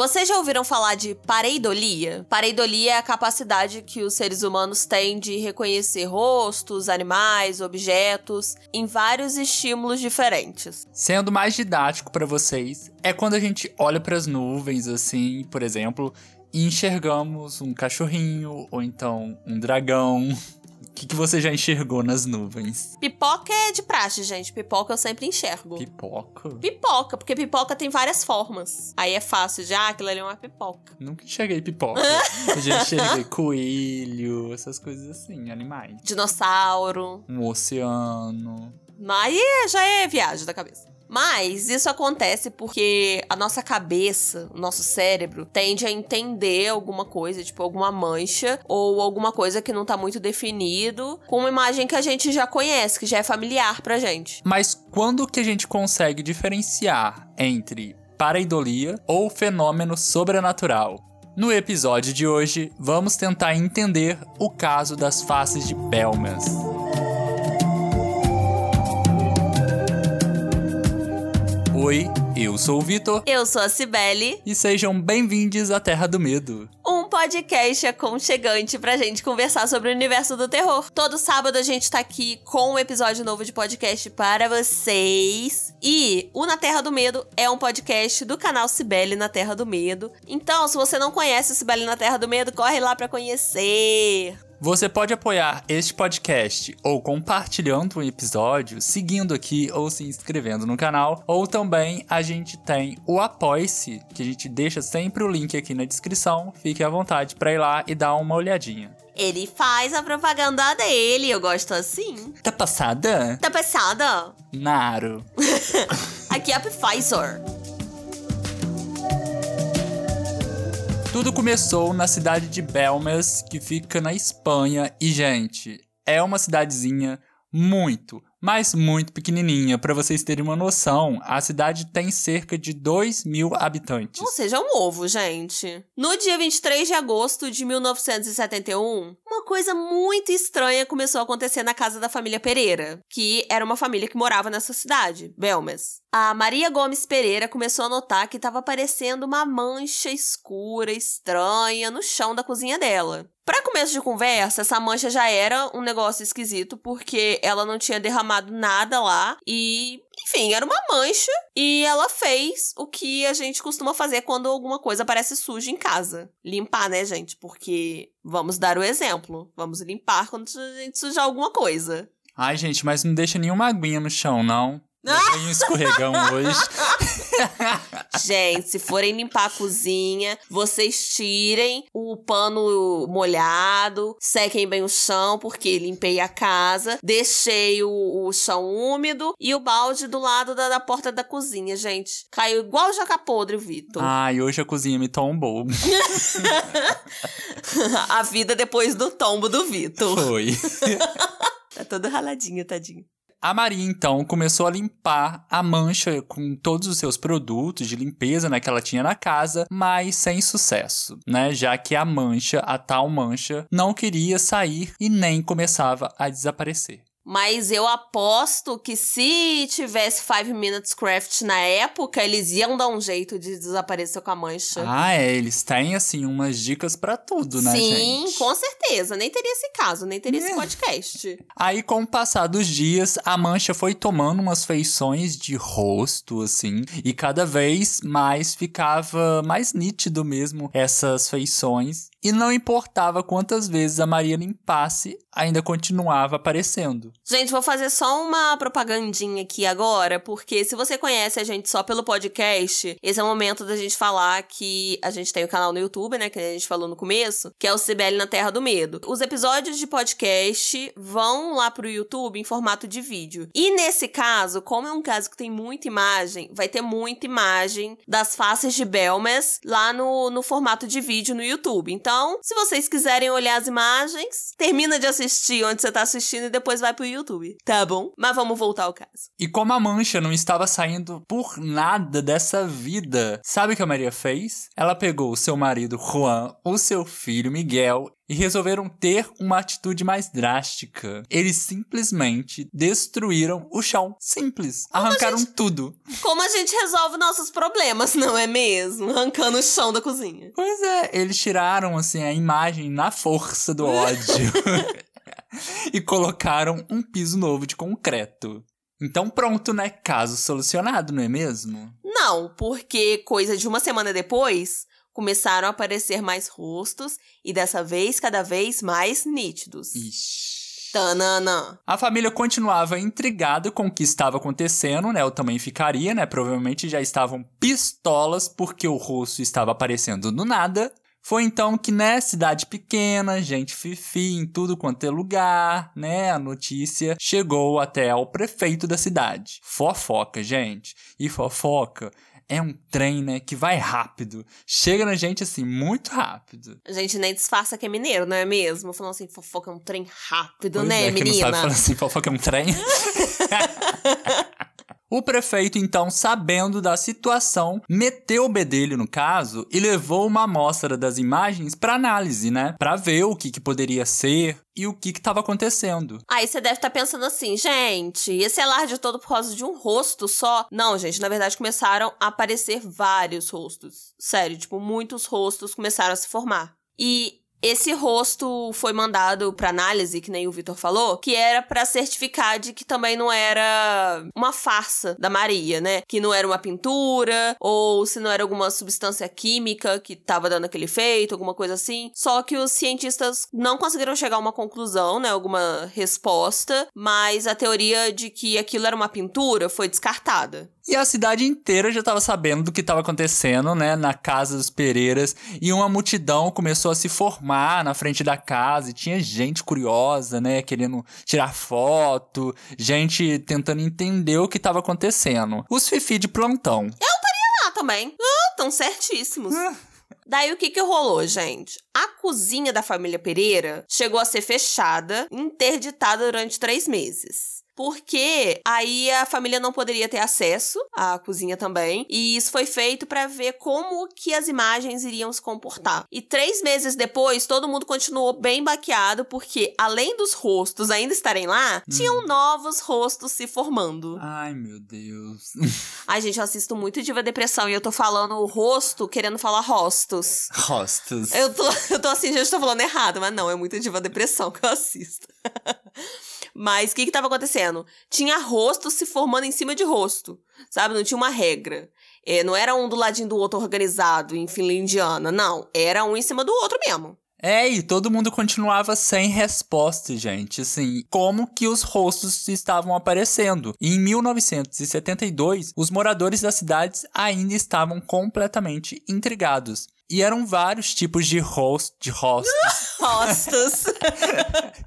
Vocês já ouviram falar de pareidolia? Pareidolia é a capacidade que os seres humanos têm de reconhecer rostos, animais, objetos em vários estímulos diferentes. Sendo mais didático para vocês, é quando a gente olha para as nuvens assim, por exemplo, e enxergamos um cachorrinho ou então um dragão. O que, que você já enxergou nas nuvens? Pipoca é de praxe, gente. Pipoca eu sempre enxergo. Pipoca? Pipoca, porque pipoca tem várias formas. Aí é fácil de, ah, aquilo ali é uma pipoca. Nunca enxerguei pipoca. eu já enxerguei coelho, essas coisas assim, animais. Dinossauro. Um oceano. Aí já é viagem da cabeça. Mas isso acontece porque a nossa cabeça, o nosso cérebro, tende a entender alguma coisa, tipo alguma mancha ou alguma coisa que não tá muito definido, com uma imagem que a gente já conhece, que já é familiar pra gente. Mas quando que a gente consegue diferenciar entre pareidolia ou fenômeno sobrenatural? No episódio de hoje, vamos tentar entender o caso das faces de Belmas. Oi, eu sou o Vitor. Eu sou a Cibele. E sejam bem-vindos à Terra do Medo. Um podcast aconchegante pra gente conversar sobre o universo do terror. Todo sábado a gente tá aqui com um episódio novo de podcast para vocês. E o Na Terra do Medo é um podcast do canal Cibele na Terra do Medo. Então, se você não conhece o Cibele na Terra do Medo, corre lá pra conhecer. Você pode apoiar este podcast ou compartilhando um episódio, seguindo aqui ou se inscrevendo no canal, ou também a gente tem o Apoie-se, que a gente deixa sempre o link aqui na descrição. Fique à vontade para ir lá e dar uma olhadinha. Ele faz a propaganda dele, eu gosto assim. Tá passada? Tá passada? Naro. aqui é a Pfizer. Tudo começou na cidade de Belmas, que fica na Espanha, e gente, é uma cidadezinha muito, mas muito pequenininha. Para vocês terem uma noção, a cidade tem cerca de 2 mil habitantes. Ou seja, um ovo, gente. No dia 23 de agosto de 1971, uma coisa muito estranha começou a acontecer na casa da família Pereira, que era uma família que morava nessa cidade, Belmas. A Maria Gomes Pereira começou a notar que estava aparecendo uma mancha escura, estranha, no chão da cozinha dela. Para começo de conversa, essa mancha já era um negócio esquisito, porque ela não tinha derramado nada lá e enfim, era uma mancha e ela fez o que a gente costuma fazer quando alguma coisa parece suja em casa. Limpar, né, gente? Porque vamos dar o exemplo. Vamos limpar quando a gente sujar alguma coisa. Ai, gente, mas não deixa nenhuma aguinha no chão, não. Tem um escorregão hoje. Gente, se forem limpar a cozinha, vocês tirem o pano molhado, sequem bem o chão, porque limpei a casa, deixei o, o chão úmido e o balde do lado da, da porta da cozinha, gente. Caiu igual jaca podre, Vitor. Ai, hoje a cozinha me tombou. a vida depois do tombo do Vitor. Foi. tá todo raladinho, tadinho. A Maria então começou a limpar a mancha com todos os seus produtos de limpeza né, que ela tinha na casa, mas sem sucesso, né? Já que a mancha, a tal mancha, não queria sair e nem começava a desaparecer. Mas eu aposto que se tivesse Five Minutes Craft na época, eles iam dar um jeito de desaparecer com a mancha. Ah, é. Eles têm, assim, umas dicas para tudo, né, Sim, gente? Sim, com certeza. Nem teria esse caso, nem teria é. esse podcast. Aí, com o passar dos dias, a mancha foi tomando umas feições de rosto, assim, e cada vez mais ficava mais nítido mesmo essas feições. E não importava quantas vezes a Maria limpasse, ainda continuava aparecendo. Gente, vou fazer só uma propagandinha aqui agora, porque se você conhece a gente só pelo podcast, esse é o momento da gente falar que a gente tem o canal no YouTube, né, que a gente falou no começo, que é o CBL na Terra do Medo. Os episódios de podcast vão lá pro YouTube em formato de vídeo. E nesse caso, como é um caso que tem muita imagem, vai ter muita imagem das faces de Belmas lá no, no formato de vídeo no YouTube. Então, então, se vocês quiserem olhar as imagens, termina de assistir onde você tá assistindo e depois vai pro YouTube, tá bom? Mas vamos voltar ao caso. E como a mancha não estava saindo por nada dessa vida, sabe o que a Maria fez? Ela pegou o seu marido Juan, o seu filho Miguel e resolveram ter uma atitude mais drástica. Eles simplesmente destruíram o chão. Simples. Como Arrancaram gente... tudo. Como a gente resolve nossos problemas, não é mesmo? Arrancando o chão da cozinha. Pois é, eles tiraram assim a imagem na força do ódio. e colocaram um piso novo de concreto. Então pronto, né? Caso solucionado, não é mesmo? Não, porque coisa de uma semana depois, começaram a aparecer mais rostos e dessa vez cada vez mais nítidos. Ixi. Tanana. A família continuava intrigada com o que estava acontecendo, né? Eu também ficaria, né? Provavelmente já estavam pistolas porque o rosto estava aparecendo do nada. Foi então que, né, cidade pequena, gente fifi em tudo quanto é lugar, né, a notícia chegou até ao prefeito da cidade. Fofoca, gente. E fofoca é um trem, né, que vai rápido. Chega na gente, assim, muito rápido. A gente nem disfarça que é mineiro, não é mesmo? Falando assim, fofoca é um trem rápido, pois né, é, menina? Que não sabe falar assim, fofoca é um trem. O prefeito, então, sabendo da situação, meteu o bedelho no caso e levou uma amostra das imagens para análise, né? Para ver o que, que poderia ser e o que estava acontecendo. Aí você deve estar tá pensando assim, gente, esse alarde todo por causa de um rosto só? Não, gente, na verdade começaram a aparecer vários rostos. Sério, tipo, muitos rostos começaram a se formar. E esse rosto foi mandado para análise, que nem o Vitor falou, que era para certificar de que também não era uma farsa da Maria, né? Que não era uma pintura ou se não era alguma substância química que tava dando aquele efeito, alguma coisa assim. Só que os cientistas não conseguiram chegar a uma conclusão, né? Alguma resposta, mas a teoria de que aquilo era uma pintura foi descartada. E a cidade inteira já estava sabendo do que estava acontecendo, né, na casa dos Pereiras, e uma multidão começou a se formar na frente da casa, e tinha gente curiosa, né, querendo tirar foto, gente tentando entender o que estava acontecendo. Os fifi de plantão. Eu estaria lá também. Ah, tão certíssimos. Ah. Daí o que que rolou, gente? A cozinha da família Pereira chegou a ser fechada, interditada durante três meses porque aí a família não poderia ter acesso à cozinha também. E isso foi feito para ver como que as imagens iriam se comportar. E três meses depois, todo mundo continuou bem baqueado, porque além dos rostos ainda estarem lá, hum. tinham novos rostos se formando. Ai, meu Deus. Ai, gente, eu assisto muito Diva Depressão e eu tô falando o rosto querendo falar rostos. Rostos. Eu tô, eu tô assim, gente, tô falando errado, mas não, é muito Diva Depressão que eu assisto. Mas o que que tava acontecendo? Tinha rosto se formando em cima de rosto, sabe? Não tinha uma regra. É, não era um do ladinho do outro organizado, em finlandiana, não. Era um em cima do outro mesmo. É, e todo mundo continuava sem resposta, gente. Assim, como que os rostos estavam aparecendo? E em 1972, os moradores das cidades ainda estavam completamente intrigados. E eram vários tipos de host, de rostos. rostos.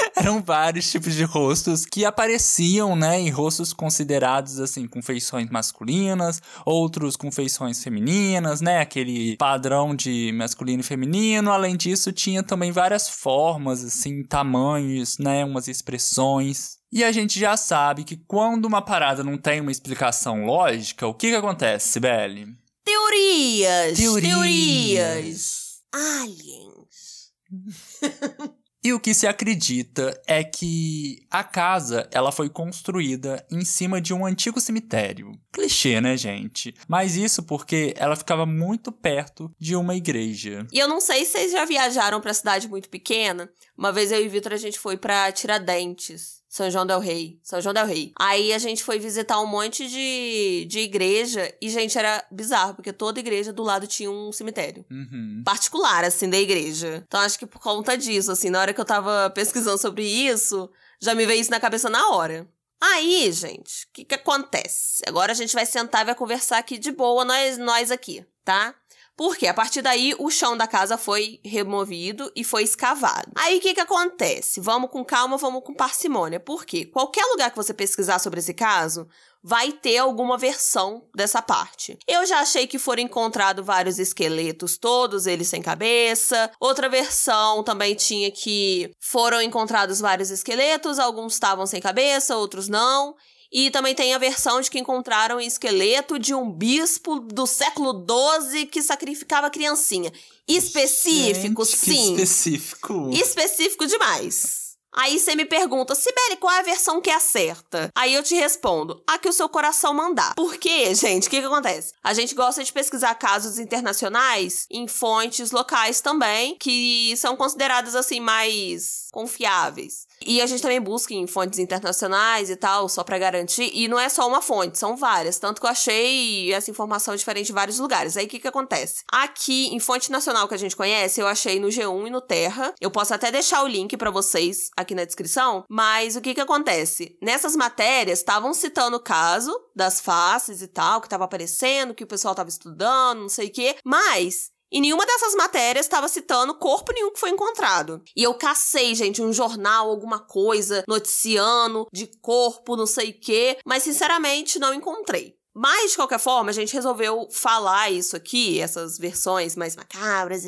eram vários tipos de rostos que apareciam, né, em rostos considerados assim com feições masculinas, outros com feições femininas, né, aquele padrão de masculino e feminino. Além disso, tinha também várias formas, assim, tamanhos, né, umas expressões. E a gente já sabe que quando uma parada não tem uma explicação lógica, o que que acontece, Sibeli? Teorias. Teorias. Teorias. Aliens. E o que se acredita é que a casa ela foi construída em cima de um antigo cemitério. Clichê, né, gente? Mas isso porque ela ficava muito perto de uma igreja. E eu não sei se vocês já viajaram para cidade muito pequena. Uma vez eu e Vitor a gente foi para Tiradentes. São João del Rei. São João del Rei. Aí a gente foi visitar um monte de, de igreja e, gente, era bizarro, porque toda igreja do lado tinha um cemitério. Uhum. Particular, assim, da igreja. Então acho que por conta disso, assim, na hora que eu tava pesquisando sobre isso, já me veio isso na cabeça na hora. Aí, gente, o que que acontece? Agora a gente vai sentar e vai conversar aqui de boa, nós, nós aqui, tá? Porque a partir daí o chão da casa foi removido e foi escavado. Aí o que, que acontece? Vamos com calma, vamos com parcimônia. Porque qualquer lugar que você pesquisar sobre esse caso, vai ter alguma versão dessa parte. Eu já achei que foram encontrados vários esqueletos, todos eles sem cabeça. Outra versão também tinha que foram encontrados vários esqueletos, alguns estavam sem cabeça, outros não. E também tem a versão de que encontraram o esqueleto de um bispo do século XII que sacrificava criancinha. Específico, Gente, sim. Específico. Específico demais. Aí você me pergunta, Sibeli, qual é a versão que é certa? Aí eu te respondo, a que o seu coração mandar. Por quê, gente? O que, que acontece? A gente gosta de pesquisar casos internacionais em fontes locais também, que são consideradas assim mais confiáveis. E a gente também busca em fontes internacionais e tal, só pra garantir. E não é só uma fonte, são várias. Tanto que eu achei essa informação diferente em vários lugares. Aí o que, que acontece? Aqui, em fonte nacional que a gente conhece, eu achei no G1 e no Terra. Eu posso até deixar o link pra vocês aqui na descrição. Mas o que, que acontece? Nessas matérias, estavam citando o caso das faces e tal, que tava aparecendo, que o pessoal tava estudando, não sei o quê. Mas e nenhuma dessas matérias estava citando corpo nenhum que foi encontrado. E eu cacei, gente, um jornal, alguma coisa, noticiando de corpo, não sei o quê, mas sinceramente não encontrei. Mas, de qualquer forma, a gente resolveu falar isso aqui, essas versões mais macabras,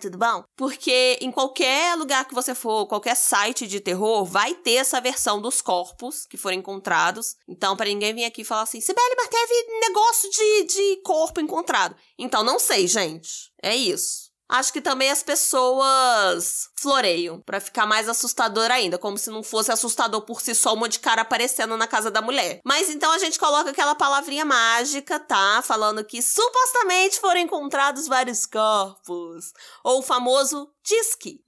tudo bom? Porque em qualquer lugar que você for, qualquer site de terror, vai ter essa versão dos corpos que foram encontrados. Então, para ninguém vir aqui falar assim, Sibeli, mas teve negócio de, de corpo encontrado. Então, não sei, gente. É isso. Acho que também as pessoas floreiam para ficar mais assustador ainda, como se não fosse assustador por si só um monte de cara aparecendo na casa da mulher. Mas então a gente coloca aquela palavrinha mágica, tá? Falando que supostamente foram encontrados vários corpos. Ou o famoso disque.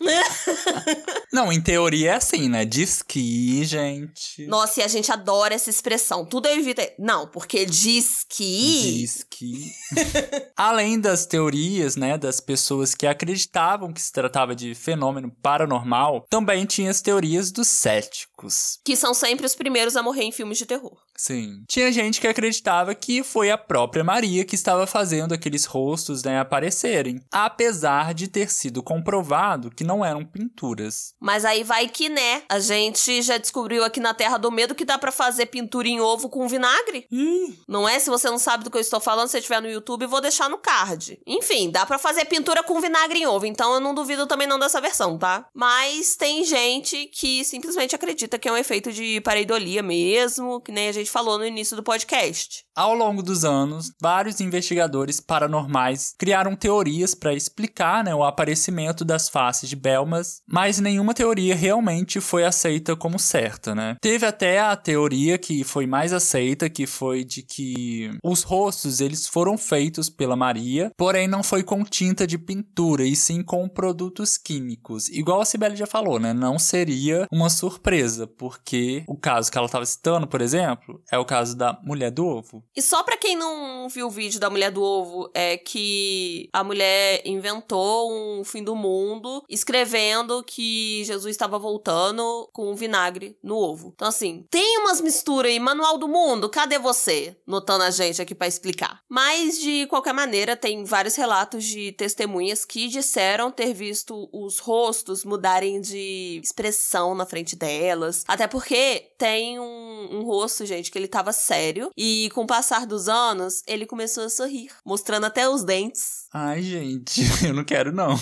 Não, em teoria é assim, né? Diz que, gente. Nossa, e a gente adora essa expressão. Tudo eu evito. Não, porque diz que. Diz que. Além das teorias, né, das pessoas que acreditavam que se tratava de fenômeno paranormal, também tinha as teorias dos céticos. Que são sempre os primeiros a morrer em filmes de terror. Sim. Tinha gente que acreditava que foi a própria Maria que estava fazendo aqueles rostos né, aparecerem, apesar de ter sido comprovado que não eram pinturas. Mas aí vai que, né? A gente já descobriu aqui na Terra do Medo que dá para fazer pintura em ovo com vinagre. Ih. Não é? Se você não sabe do que eu estou falando, se estiver no YouTube, vou deixar no card. Enfim, dá para fazer pintura com vinagre em ovo, então eu não duvido também não dessa versão, tá? Mas tem gente que simplesmente acredita que é um efeito de pareidolia mesmo, que nem a gente falou no início do podcast. Ao longo dos anos, vários investigadores paranormais criaram teorias para explicar né, o aparecimento das faces de Belmas, mas nenhuma teoria realmente foi aceita como certa, né? Teve até a teoria que foi mais aceita, que foi de que os rostos eles foram feitos pela Maria, porém não foi com tinta de pintura, e sim com produtos químicos. Igual a Sibeli já falou, né? Não seria uma surpresa, porque o caso que ela estava citando, por exemplo, é o caso da mulher do ovo. E só pra quem não viu o vídeo da mulher do ovo, é que a mulher inventou um fim do mundo escrevendo que Jesus estava voltando com vinagre no ovo. Então, assim, tem umas misturas aí, manual do mundo, cadê você? Notando a gente aqui pra explicar. Mas, de qualquer maneira, tem vários relatos de testemunhas que disseram ter visto os rostos mudarem de expressão na frente delas. Até porque tem um, um rosto, gente, que ele tava sério. E com passar dos anos, ele começou a sorrir, mostrando até os dentes. Ai, gente, eu não quero não.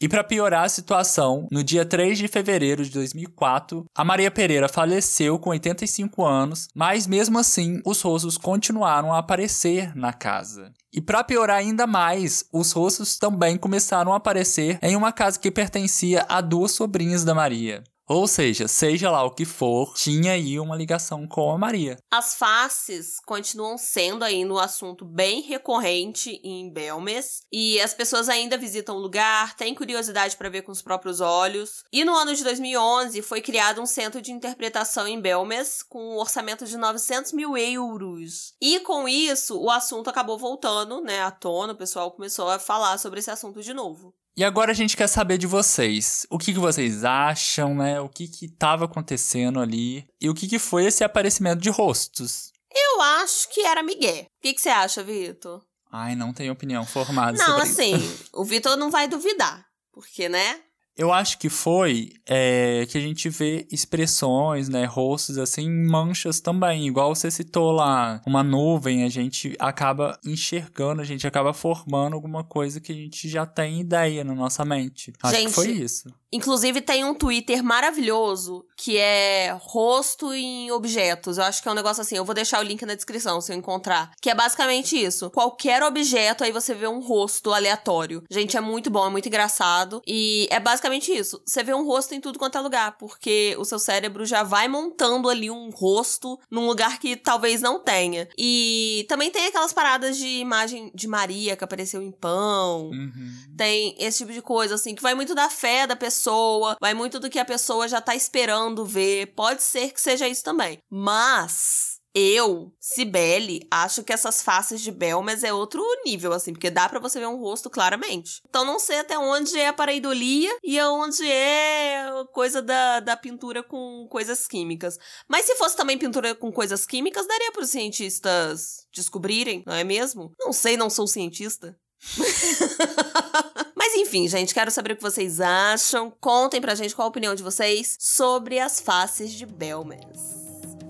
E para piorar a situação, no dia 3 de fevereiro de 2004, a Maria Pereira faleceu com 85 anos, mas mesmo assim, os rostos continuaram a aparecer na casa. E para piorar ainda mais, os rostos também começaram a aparecer em uma casa que pertencia a duas sobrinhas da Maria. Ou seja, seja lá o que for, tinha aí uma ligação com a Maria. As faces continuam sendo ainda um assunto bem recorrente em Belmes e as pessoas ainda visitam o lugar, têm curiosidade para ver com os próprios olhos. E no ano de 2011 foi criado um centro de interpretação em Belmes com um orçamento de 900 mil euros. E com isso o assunto acabou voltando, né, à tona. O pessoal começou a falar sobre esse assunto de novo. E agora a gente quer saber de vocês. O que, que vocês acham, né? O que que estava acontecendo ali? E o que, que foi esse aparecimento de rostos? Eu acho que era Miguel. O que, que você acha, Vitor? Ai, não tenho opinião formada Não, sobre assim, isso. o Vitor não vai duvidar. Porque, né? Eu acho que foi é, que a gente vê expressões, né, rostos assim, manchas também, igual você citou lá, uma nuvem, a gente acaba enxergando, a gente acaba formando alguma coisa que a gente já tem ideia na nossa mente. Acho Gente, que foi isso. Inclusive, tem um Twitter maravilhoso que é rosto em objetos. Eu acho que é um negócio assim. Eu vou deixar o link na descrição se eu encontrar. Que é basicamente isso. Qualquer objeto, aí você vê um rosto aleatório. Gente, é muito bom, é muito engraçado. E é basicamente isso. Você vê um rosto em tudo quanto é lugar. Porque o seu cérebro já vai montando ali um rosto num lugar que talvez não tenha. E também tem aquelas paradas de imagem de Maria que apareceu em pão. Uhum. Tem esse tipo de coisa, assim, que vai muito da fé da pessoa, vai muito do que a pessoa já tá esperando ver. Pode ser que seja isso também. Mas. Eu, Cibele, acho que essas faces de Belmas é outro nível, assim, porque dá para você ver um rosto claramente. Então não sei até onde é a pareidolia e aonde é coisa da, da pintura com coisas químicas. Mas se fosse também pintura com coisas químicas, daria para os cientistas descobrirem, não é mesmo? Não sei, não sou cientista. Mas enfim, gente, quero saber o que vocês acham. Contem pra gente qual a opinião de vocês sobre as faces de Belmas.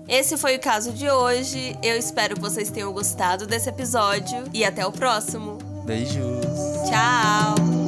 Esse foi o caso de hoje. Eu espero que vocês tenham gostado desse episódio e até o próximo. Beijos. Tchau!